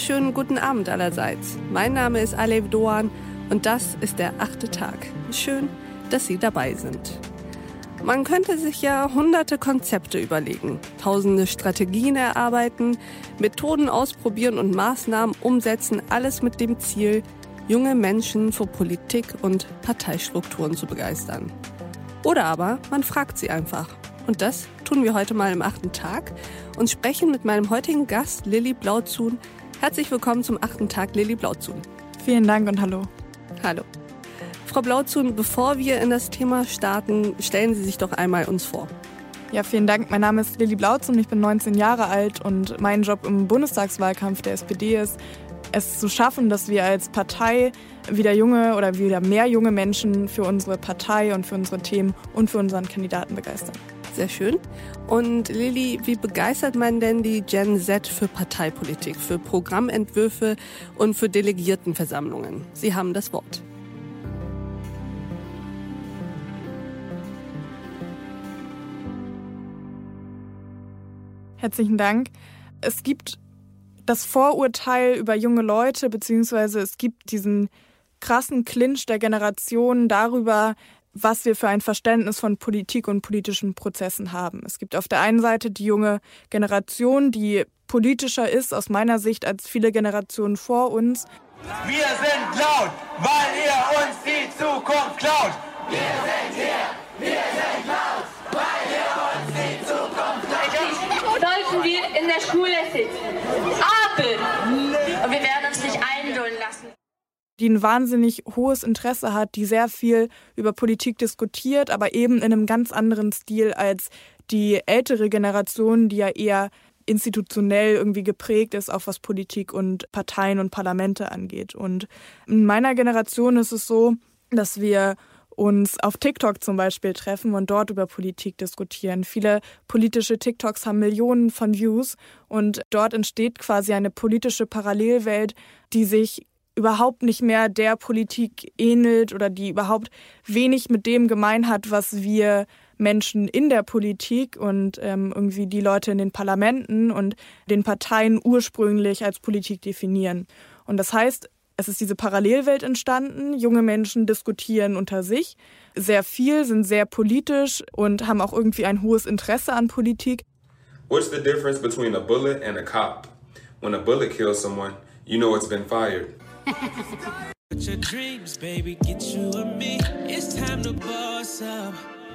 Wunderschönen guten Abend allerseits. Mein Name ist Alev Doan und das ist der achte Tag. Schön, dass Sie dabei sind. Man könnte sich ja hunderte Konzepte überlegen, tausende Strategien erarbeiten, Methoden ausprobieren und Maßnahmen umsetzen, alles mit dem Ziel, junge Menschen für Politik und Parteistrukturen zu begeistern. Oder aber man fragt sie einfach. Und das tun wir heute mal im achten Tag und sprechen mit meinem heutigen Gast Lilly Blauzun. Herzlich willkommen zum achten Tag, Lilly Blauzun. Vielen Dank und hallo. Hallo. Frau Blauzun, bevor wir in das Thema starten, stellen Sie sich doch einmal uns vor. Ja, vielen Dank. Mein Name ist Lilly Blauzun, ich bin 19 Jahre alt und mein Job im Bundestagswahlkampf der SPD ist, es zu schaffen, dass wir als Partei wieder junge oder wieder mehr junge Menschen für unsere Partei und für unsere Themen und für unseren Kandidaten begeistern. Sehr schön. Und Lilly, wie begeistert man denn die Gen Z für Parteipolitik, für Programmentwürfe und für Delegiertenversammlungen? Sie haben das Wort. Herzlichen Dank. Es gibt das Vorurteil über junge Leute, beziehungsweise es gibt diesen krassen Clinch der Generationen darüber, was wir für ein Verständnis von Politik und politischen Prozessen haben. Es gibt auf der einen Seite die junge Generation, die politischer ist aus meiner Sicht als viele Generationen vor uns. Wir sind laut, weil ihr uns die Zukunft klaut. Wir sind hier, wir sind laut, weil ihr uns die Zukunft klaut. Sollten wir in der Schule sitzen. Aber und wir werden uns nicht einlullen lassen die ein wahnsinnig hohes Interesse hat, die sehr viel über Politik diskutiert, aber eben in einem ganz anderen Stil als die ältere Generation, die ja eher institutionell irgendwie geprägt ist, auch was Politik und Parteien und Parlamente angeht. Und in meiner Generation ist es so, dass wir uns auf TikTok zum Beispiel treffen und dort über Politik diskutieren. Viele politische TikToks haben Millionen von Views und dort entsteht quasi eine politische Parallelwelt, die sich überhaupt nicht mehr der Politik ähnelt oder die überhaupt wenig mit dem gemein hat, was wir Menschen in der Politik und ähm, irgendwie die Leute in den Parlamenten und den Parteien ursprünglich als Politik definieren. Und das heißt, es ist diese Parallelwelt entstanden. Junge Menschen diskutieren unter sich sehr viel, sind sehr politisch und haben auch irgendwie ein hohes Interesse an Politik. What's the difference between a bullet and a cop? When a bullet kills someone, you know it's been fired.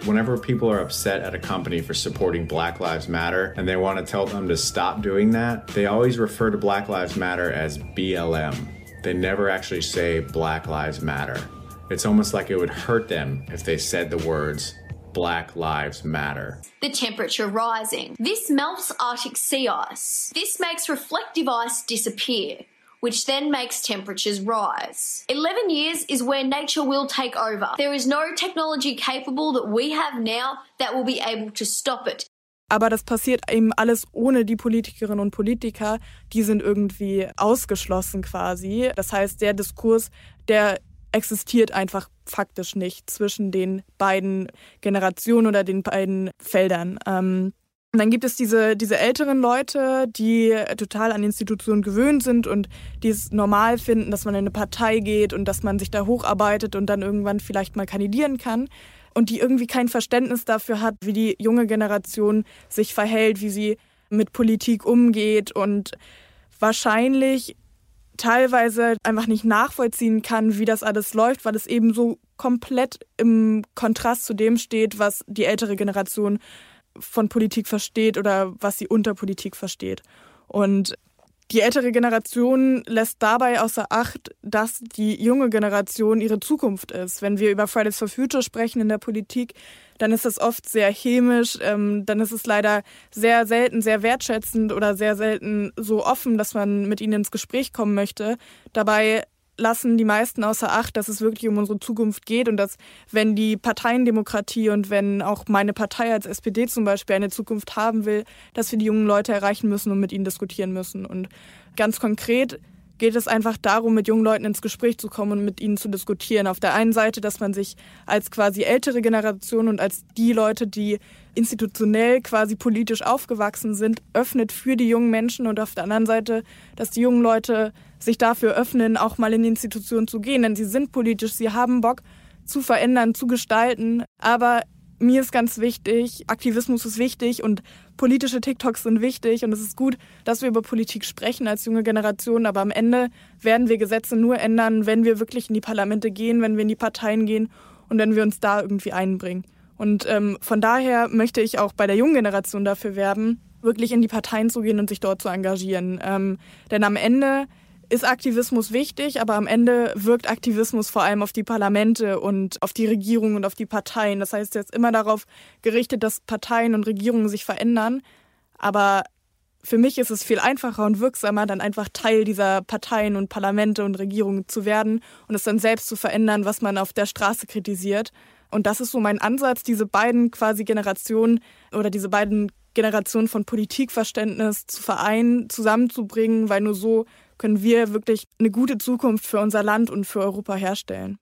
Whenever people are upset at a company for supporting Black Lives Matter and they want to tell them to stop doing that, they always refer to Black Lives Matter as BLM. They never actually say Black Lives Matter. It's almost like it would hurt them if they said the words Black Lives Matter. The temperature rising. This melts Arctic sea ice. This makes reflective ice disappear which then makes temperatures rise. 11 years is where nature will take over. There is no technology capable that we have now that will be able to stop it. Aber das passiert eben alles ohne die Politikerinnen und Politiker. Die sind irgendwie ausgeschlossen quasi. Das heißt, der Diskurs, der existiert einfach faktisch nicht zwischen den beiden Generationen oder den beiden Feldern. Ähm, und dann gibt es diese, diese älteren Leute, die total an Institutionen gewöhnt sind und die es normal finden, dass man in eine Partei geht und dass man sich da hocharbeitet und dann irgendwann vielleicht mal kandidieren kann. Und die irgendwie kein Verständnis dafür hat, wie die junge Generation sich verhält, wie sie mit Politik umgeht und wahrscheinlich teilweise einfach nicht nachvollziehen kann, wie das alles läuft, weil es eben so komplett im Kontrast zu dem steht, was die ältere Generation von Politik versteht oder was sie unter Politik versteht. Und die ältere Generation lässt dabei außer Acht, dass die junge Generation ihre Zukunft ist. Wenn wir über Fridays for Future sprechen in der Politik, dann ist das oft sehr chemisch, ähm, dann ist es leider sehr selten sehr wertschätzend oder sehr selten so offen, dass man mit ihnen ins Gespräch kommen möchte. Dabei lassen die meisten außer Acht, dass es wirklich um unsere Zukunft geht und dass, wenn die Parteiendemokratie und wenn auch meine Partei als SPD zum Beispiel eine Zukunft haben will, dass wir die jungen Leute erreichen müssen und mit ihnen diskutieren müssen. Und ganz konkret geht es einfach darum, mit jungen Leuten ins Gespräch zu kommen und mit ihnen zu diskutieren. Auf der einen Seite, dass man sich als quasi ältere Generation und als die Leute, die institutionell quasi politisch aufgewachsen sind, öffnet für die jungen Menschen. Und auf der anderen Seite, dass die jungen Leute sich dafür öffnen, auch mal in die Institution zu gehen, denn sie sind politisch, sie haben Bock zu verändern, zu gestalten, aber mir ist ganz wichtig, Aktivismus ist wichtig und politische TikToks sind wichtig und es ist gut, dass wir über Politik sprechen als junge Generation, aber am Ende werden wir Gesetze nur ändern, wenn wir wirklich in die Parlamente gehen, wenn wir in die Parteien gehen und wenn wir uns da irgendwie einbringen. Und ähm, von daher möchte ich auch bei der jungen Generation dafür werben, wirklich in die Parteien zu gehen und sich dort zu engagieren. Ähm, denn am Ende ist Aktivismus wichtig, aber am Ende wirkt Aktivismus vor allem auf die Parlamente und auf die Regierung und auf die Parteien. Das heißt, jetzt immer darauf gerichtet, dass Parteien und Regierungen sich verändern. Aber für mich ist es viel einfacher und wirksamer, dann einfach Teil dieser Parteien und Parlamente und Regierungen zu werden und es dann selbst zu verändern, was man auf der Straße kritisiert. Und das ist so mein Ansatz, diese beiden quasi Generationen oder diese beiden Generationen von Politikverständnis zu vereinen, zusammenzubringen, weil nur so können wir wirklich eine gute Zukunft für unser Land und für Europa herstellen.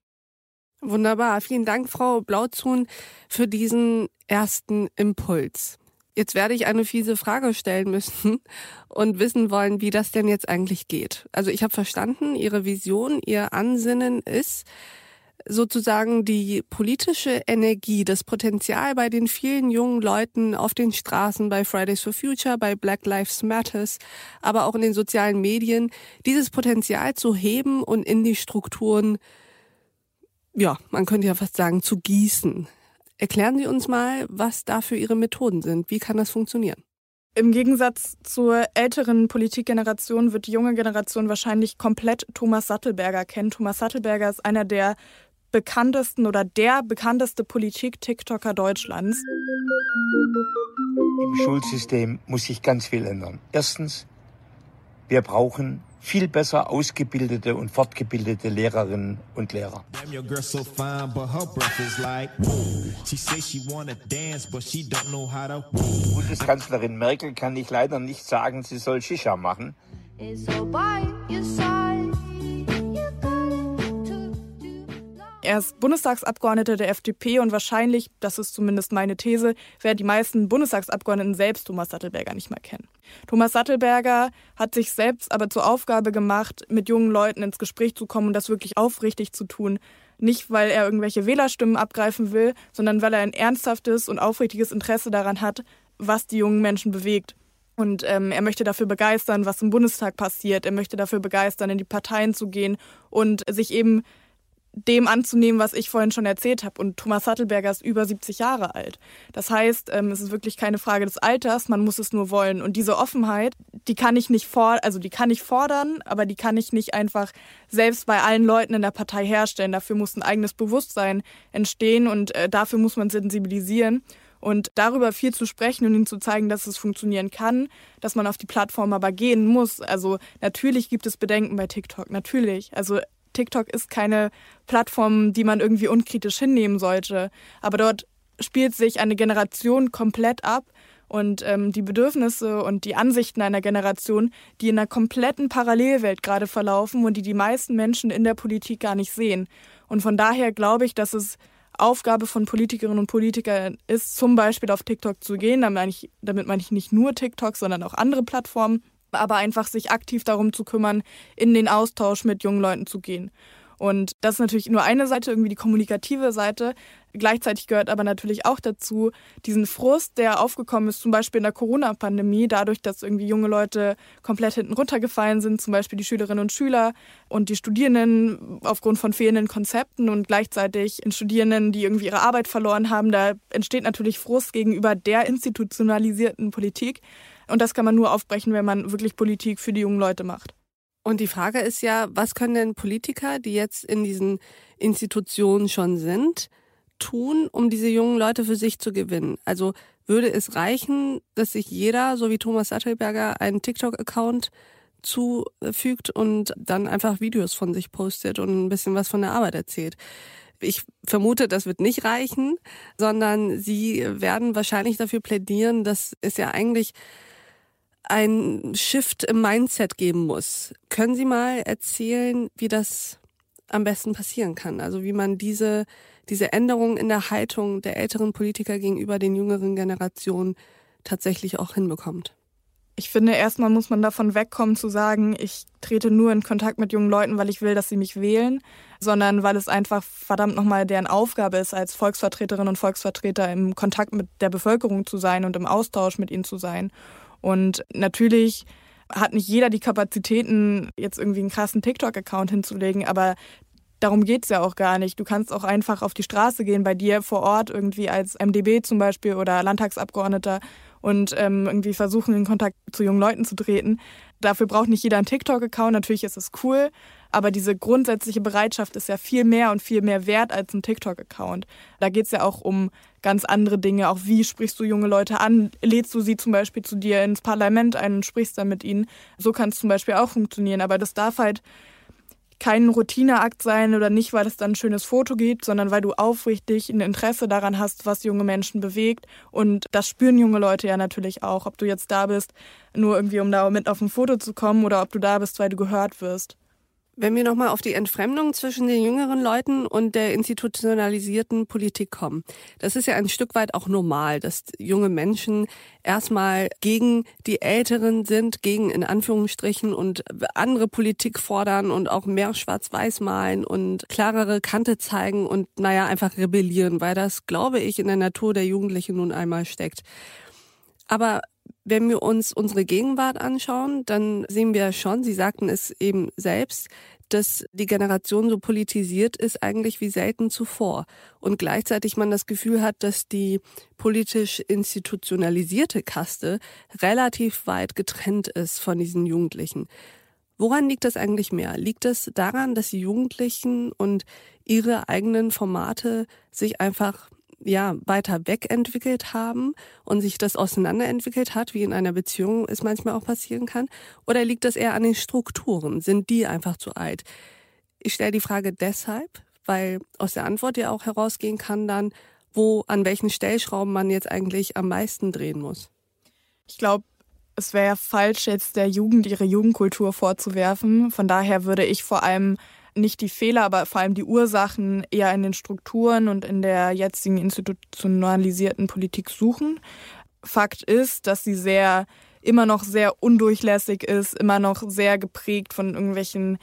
Wunderbar. Vielen Dank, Frau Blauzun, für diesen ersten Impuls. Jetzt werde ich eine fiese Frage stellen müssen und wissen wollen, wie das denn jetzt eigentlich geht. Also ich habe verstanden, Ihre Vision, Ihr Ansinnen ist, sozusagen die politische Energie, das Potenzial bei den vielen jungen Leuten auf den Straßen, bei Fridays for Future, bei Black Lives Matters, aber auch in den sozialen Medien, dieses Potenzial zu heben und in die Strukturen, ja, man könnte ja fast sagen, zu gießen. Erklären Sie uns mal, was dafür Ihre Methoden sind. Wie kann das funktionieren? Im Gegensatz zur älteren Politikgeneration wird die junge Generation wahrscheinlich komplett Thomas Sattelberger kennen. Thomas Sattelberger ist einer der bekanntesten oder der bekannteste Politik-TikToker Deutschlands. Im Schulsystem muss sich ganz viel ändern. Erstens, wir brauchen viel besser ausgebildete und fortgebildete Lehrerinnen und Lehrer. Bundeskanzlerin Merkel kann ich leider nicht sagen, sie soll Shisha machen. Er ist Bundestagsabgeordneter der FDP und wahrscheinlich, das ist zumindest meine These, werden die meisten Bundestagsabgeordneten selbst Thomas Sattelberger nicht mehr kennen. Thomas Sattelberger hat sich selbst aber zur Aufgabe gemacht, mit jungen Leuten ins Gespräch zu kommen und das wirklich aufrichtig zu tun. Nicht, weil er irgendwelche Wählerstimmen abgreifen will, sondern weil er ein ernsthaftes und aufrichtiges Interesse daran hat, was die jungen Menschen bewegt. Und ähm, er möchte dafür begeistern, was im Bundestag passiert. Er möchte dafür begeistern, in die Parteien zu gehen und sich eben dem anzunehmen, was ich vorhin schon erzählt habe. Und Thomas Sattelberger ist über 70 Jahre alt. Das heißt, ähm, es ist wirklich keine Frage des Alters, man muss es nur wollen. Und diese Offenheit, die kann ich nicht fordern, also die kann ich fordern, aber die kann ich nicht einfach selbst bei allen Leuten in der Partei herstellen. Dafür muss ein eigenes Bewusstsein entstehen und äh, dafür muss man sensibilisieren. Und darüber viel zu sprechen und ihnen zu zeigen, dass es funktionieren kann, dass man auf die Plattform aber gehen muss. Also natürlich gibt es Bedenken bei TikTok, natürlich. Also TikTok ist keine Plattform, die man irgendwie unkritisch hinnehmen sollte. Aber dort spielt sich eine Generation komplett ab und ähm, die Bedürfnisse und die Ansichten einer Generation, die in einer kompletten Parallelwelt gerade verlaufen und die die meisten Menschen in der Politik gar nicht sehen. Und von daher glaube ich, dass es Aufgabe von Politikerinnen und Politikern ist, zum Beispiel auf TikTok zu gehen. Damit meine ich, damit meine ich nicht nur TikTok, sondern auch andere Plattformen aber einfach sich aktiv darum zu kümmern, in den Austausch mit jungen Leuten zu gehen. Und das ist natürlich nur eine Seite, irgendwie die kommunikative Seite. Gleichzeitig gehört aber natürlich auch dazu, diesen Frust, der aufgekommen ist, zum Beispiel in der Corona-Pandemie, dadurch, dass irgendwie junge Leute komplett hinten runtergefallen sind, zum Beispiel die Schülerinnen und Schüler und die Studierenden aufgrund von fehlenden Konzepten und gleichzeitig in Studierenden, die irgendwie ihre Arbeit verloren haben. Da entsteht natürlich Frust gegenüber der institutionalisierten Politik. Und das kann man nur aufbrechen, wenn man wirklich Politik für die jungen Leute macht. Und die Frage ist ja, was können denn Politiker, die jetzt in diesen Institutionen schon sind, tun, um diese jungen Leute für sich zu gewinnen? Also würde es reichen, dass sich jeder, so wie Thomas Sattelberger, einen TikTok-Account zufügt und dann einfach Videos von sich postet und ein bisschen was von der Arbeit erzählt? Ich vermute, das wird nicht reichen, sondern sie werden wahrscheinlich dafür plädieren, dass es ja eigentlich ein Shift im Mindset geben muss. Können Sie mal erzählen, wie das am besten passieren kann? Also wie man diese, diese Änderung in der Haltung der älteren Politiker gegenüber den jüngeren Generationen tatsächlich auch hinbekommt? Ich finde, erstmal muss man davon wegkommen zu sagen, ich trete nur in Kontakt mit jungen Leuten, weil ich will, dass sie mich wählen, sondern weil es einfach verdammt nochmal deren Aufgabe ist, als Volksvertreterinnen und Volksvertreter im Kontakt mit der Bevölkerung zu sein und im Austausch mit ihnen zu sein. Und natürlich hat nicht jeder die Kapazitäten, jetzt irgendwie einen krassen TikTok-Account hinzulegen, aber darum geht's ja auch gar nicht. Du kannst auch einfach auf die Straße gehen, bei dir vor Ort irgendwie als MDB zum Beispiel oder Landtagsabgeordneter und ähm, irgendwie versuchen, in Kontakt zu jungen Leuten zu treten. Dafür braucht nicht jeder einen TikTok-Account, natürlich ist es cool, aber diese grundsätzliche Bereitschaft ist ja viel mehr und viel mehr wert als ein TikTok-Account. Da geht es ja auch um ganz andere Dinge, auch wie sprichst du junge Leute an, lädst du sie zum Beispiel zu dir ins Parlament ein und sprichst dann mit ihnen. So kann es zum Beispiel auch funktionieren, aber das darf halt kein Routineakt sein oder nicht, weil es dann ein schönes Foto gibt, sondern weil du aufrichtig ein Interesse daran hast, was junge Menschen bewegt. Und das spüren junge Leute ja natürlich auch, ob du jetzt da bist, nur irgendwie, um da mit auf ein Foto zu kommen oder ob du da bist, weil du gehört wirst. Wenn wir nochmal auf die Entfremdung zwischen den jüngeren Leuten und der institutionalisierten Politik kommen. Das ist ja ein Stück weit auch normal, dass junge Menschen erstmal gegen die Älteren sind, gegen in Anführungsstrichen und andere Politik fordern und auch mehr schwarz-weiß malen und klarere Kante zeigen und naja, einfach rebellieren, weil das, glaube ich, in der Natur der Jugendlichen nun einmal steckt. Aber wenn wir uns unsere Gegenwart anschauen, dann sehen wir schon, Sie sagten es eben selbst, dass die Generation so politisiert ist eigentlich wie selten zuvor und gleichzeitig man das Gefühl hat, dass die politisch institutionalisierte Kaste relativ weit getrennt ist von diesen Jugendlichen. Woran liegt das eigentlich mehr? Liegt es daran, dass die Jugendlichen und ihre eigenen Formate sich einfach ja, weiter wegentwickelt haben und sich das auseinanderentwickelt hat, wie in einer Beziehung es manchmal auch passieren kann? Oder liegt das eher an den Strukturen? Sind die einfach zu alt? Ich stelle die Frage deshalb, weil aus der Antwort ja auch herausgehen kann dann, wo, an welchen Stellschrauben man jetzt eigentlich am meisten drehen muss. Ich glaube, es wäre falsch, jetzt der Jugend ihre Jugendkultur vorzuwerfen. Von daher würde ich vor allem nicht die Fehler, aber vor allem die Ursachen eher in den Strukturen und in der jetzigen institutionalisierten Politik suchen. Fakt ist, dass sie sehr immer noch sehr undurchlässig ist, immer noch sehr geprägt von irgendwelchen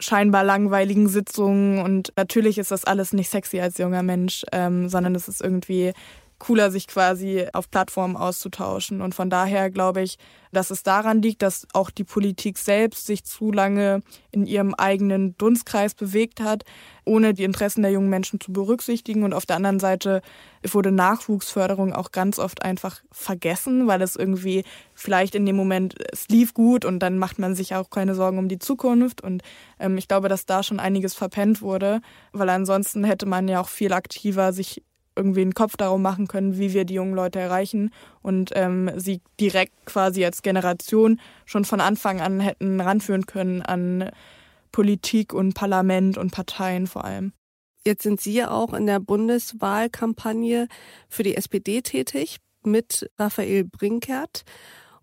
scheinbar langweiligen Sitzungen und natürlich ist das alles nicht sexy als junger Mensch, ähm, sondern es ist irgendwie cooler, sich quasi auf Plattformen auszutauschen. Und von daher glaube ich, dass es daran liegt, dass auch die Politik selbst sich zu lange in ihrem eigenen Dunstkreis bewegt hat, ohne die Interessen der jungen Menschen zu berücksichtigen. Und auf der anderen Seite wurde Nachwuchsförderung auch ganz oft einfach vergessen, weil es irgendwie vielleicht in dem Moment, es lief gut und dann macht man sich auch keine Sorgen um die Zukunft. Und ähm, ich glaube, dass da schon einiges verpennt wurde, weil ansonsten hätte man ja auch viel aktiver sich irgendwie einen Kopf darum machen können, wie wir die jungen Leute erreichen und ähm, sie direkt quasi als Generation schon von Anfang an hätten ranführen können an Politik und Parlament und Parteien vor allem. Jetzt sind Sie ja auch in der Bundeswahlkampagne für die SPD tätig mit Raphael Brinkert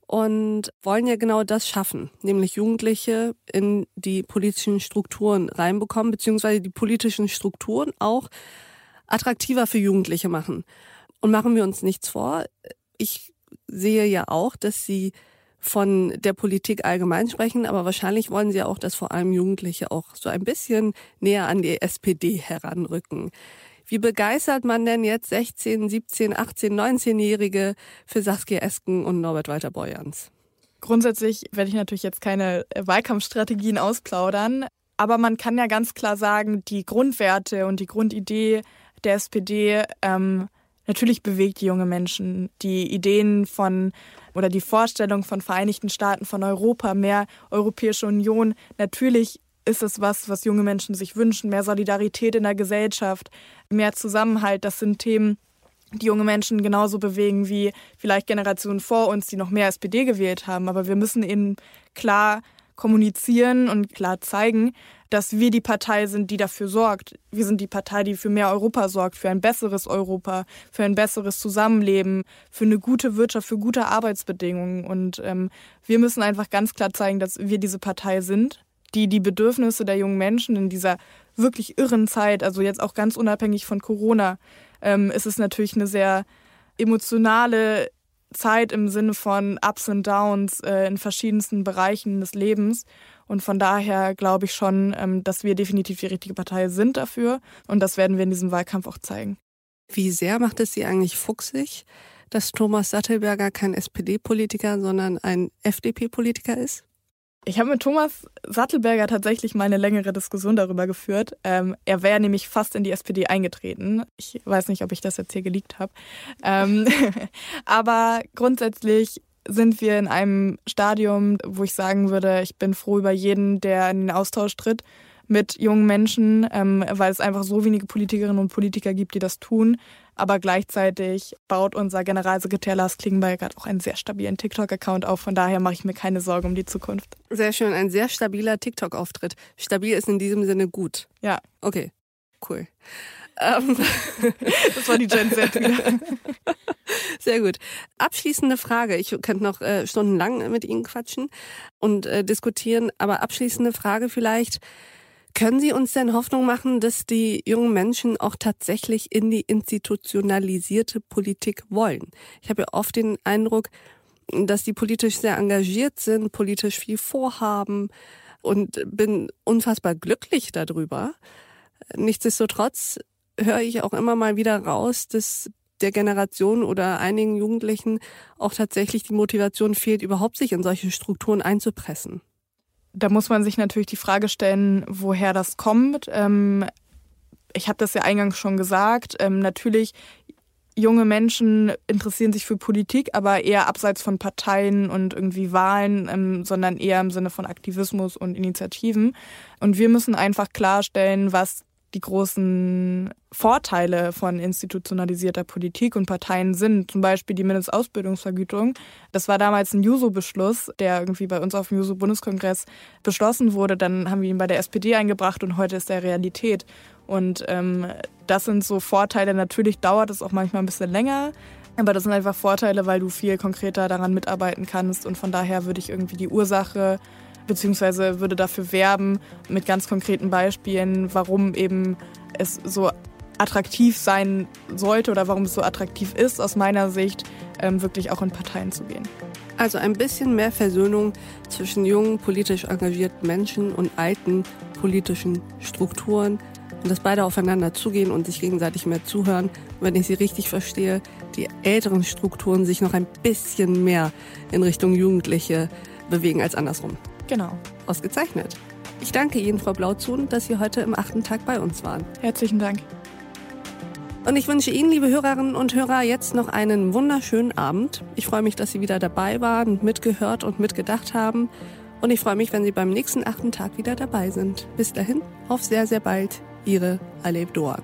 und wollen ja genau das schaffen, nämlich Jugendliche in die politischen Strukturen reinbekommen, beziehungsweise die politischen Strukturen auch attraktiver für Jugendliche machen. Und machen wir uns nichts vor. Ich sehe ja auch, dass Sie von der Politik allgemein sprechen, aber wahrscheinlich wollen Sie auch, dass vor allem Jugendliche auch so ein bisschen näher an die SPD heranrücken. Wie begeistert man denn jetzt 16, 17, 18, 19-Jährige für Saskia Esken und Norbert Walter Borjans? Grundsätzlich werde ich natürlich jetzt keine Wahlkampfstrategien ausplaudern, aber man kann ja ganz klar sagen, die Grundwerte und die Grundidee der SPD ähm, natürlich bewegt junge Menschen. Die Ideen von oder die Vorstellung von Vereinigten Staaten, von Europa, mehr Europäische Union, natürlich ist es was, was junge Menschen sich wünschen, mehr Solidarität in der Gesellschaft, mehr Zusammenhalt. Das sind Themen, die junge Menschen genauso bewegen wie vielleicht Generationen vor uns, die noch mehr SPD gewählt haben. Aber wir müssen ihnen klar kommunizieren und klar zeigen, dass wir die Partei sind, die dafür sorgt. Wir sind die Partei, die für mehr Europa sorgt, für ein besseres Europa, für ein besseres Zusammenleben, für eine gute Wirtschaft, für gute Arbeitsbedingungen. Und ähm, wir müssen einfach ganz klar zeigen, dass wir diese Partei sind, die die Bedürfnisse der jungen Menschen in dieser wirklich irren Zeit, also jetzt auch ganz unabhängig von Corona, ähm, ist es natürlich eine sehr emotionale Zeit im Sinne von Ups und Downs äh, in verschiedensten Bereichen des Lebens. Und von daher glaube ich schon, ähm, dass wir definitiv die richtige Partei sind dafür. Und das werden wir in diesem Wahlkampf auch zeigen. Wie sehr macht es Sie eigentlich fuchsig, dass Thomas Sattelberger kein SPD-Politiker, sondern ein FDP-Politiker ist? Ich habe mit Thomas Sattelberger tatsächlich mal eine längere Diskussion darüber geführt. Ähm, er wäre nämlich fast in die SPD eingetreten. Ich weiß nicht, ob ich das jetzt hier geleakt habe. Ähm, aber grundsätzlich sind wir in einem Stadium, wo ich sagen würde, ich bin froh über jeden, der in den Austausch tritt mit jungen Menschen, ähm, weil es einfach so wenige Politikerinnen und Politiker gibt, die das tun. Aber gleichzeitig baut unser Generalsekretär Lars Klingenberg auch einen sehr stabilen TikTok-Account auf. Von daher mache ich mir keine Sorge um die Zukunft. Sehr schön, ein sehr stabiler TikTok-Auftritt. Stabil ist in diesem Sinne gut. Ja. Okay, cool. Ähm. das war die Gen Z wieder. Sehr gut. Abschließende Frage. Ich könnte noch äh, stundenlang mit Ihnen quatschen und äh, diskutieren, aber abschließende Frage vielleicht. Können Sie uns denn Hoffnung machen, dass die jungen Menschen auch tatsächlich in die institutionalisierte Politik wollen? Ich habe ja oft den Eindruck, dass die politisch sehr engagiert sind, politisch viel vorhaben und bin unfassbar glücklich darüber. Nichtsdestotrotz höre ich auch immer mal wieder raus, dass der Generation oder einigen Jugendlichen auch tatsächlich die Motivation fehlt, überhaupt sich in solche Strukturen einzupressen da muss man sich natürlich die Frage stellen, woher das kommt. Ähm, ich habe das ja eingangs schon gesagt. Ähm, natürlich, junge Menschen interessieren sich für Politik, aber eher abseits von Parteien und irgendwie Wahlen, ähm, sondern eher im Sinne von Aktivismus und Initiativen. Und wir müssen einfach klarstellen, was die großen Vorteile von institutionalisierter Politik und Parteien sind. Zum Beispiel die Mindestausbildungsvergütung. Das war damals ein Juso-Beschluss, der irgendwie bei uns auf dem Juso-Bundeskongress beschlossen wurde. Dann haben wir ihn bei der SPD eingebracht und heute ist er Realität. Und ähm, das sind so Vorteile. Natürlich dauert es auch manchmal ein bisschen länger. Aber das sind einfach Vorteile, weil du viel konkreter daran mitarbeiten kannst. Und von daher würde ich irgendwie die Ursache beziehungsweise würde dafür werben mit ganz konkreten Beispielen, warum eben es so attraktiv sein sollte oder warum es so attraktiv ist, aus meiner Sicht, ähm, wirklich auch in Parteien zu gehen. Also ein bisschen mehr Versöhnung zwischen jungen, politisch engagierten Menschen und alten politischen Strukturen und dass beide aufeinander zugehen und sich gegenseitig mehr zuhören. Wenn ich Sie richtig verstehe, die älteren Strukturen sich noch ein bisschen mehr in Richtung Jugendliche bewegen als andersrum. Genau. Ausgezeichnet. Ich danke Ihnen, Frau Blauzun, dass Sie heute im achten Tag bei uns waren. Herzlichen Dank. Und ich wünsche Ihnen, liebe Hörerinnen und Hörer, jetzt noch einen wunderschönen Abend. Ich freue mich, dass Sie wieder dabei waren, mitgehört und mitgedacht haben. Und ich freue mich, wenn Sie beim nächsten achten Tag wieder dabei sind. Bis dahin, auf sehr, sehr bald. Ihre Aleb Doan.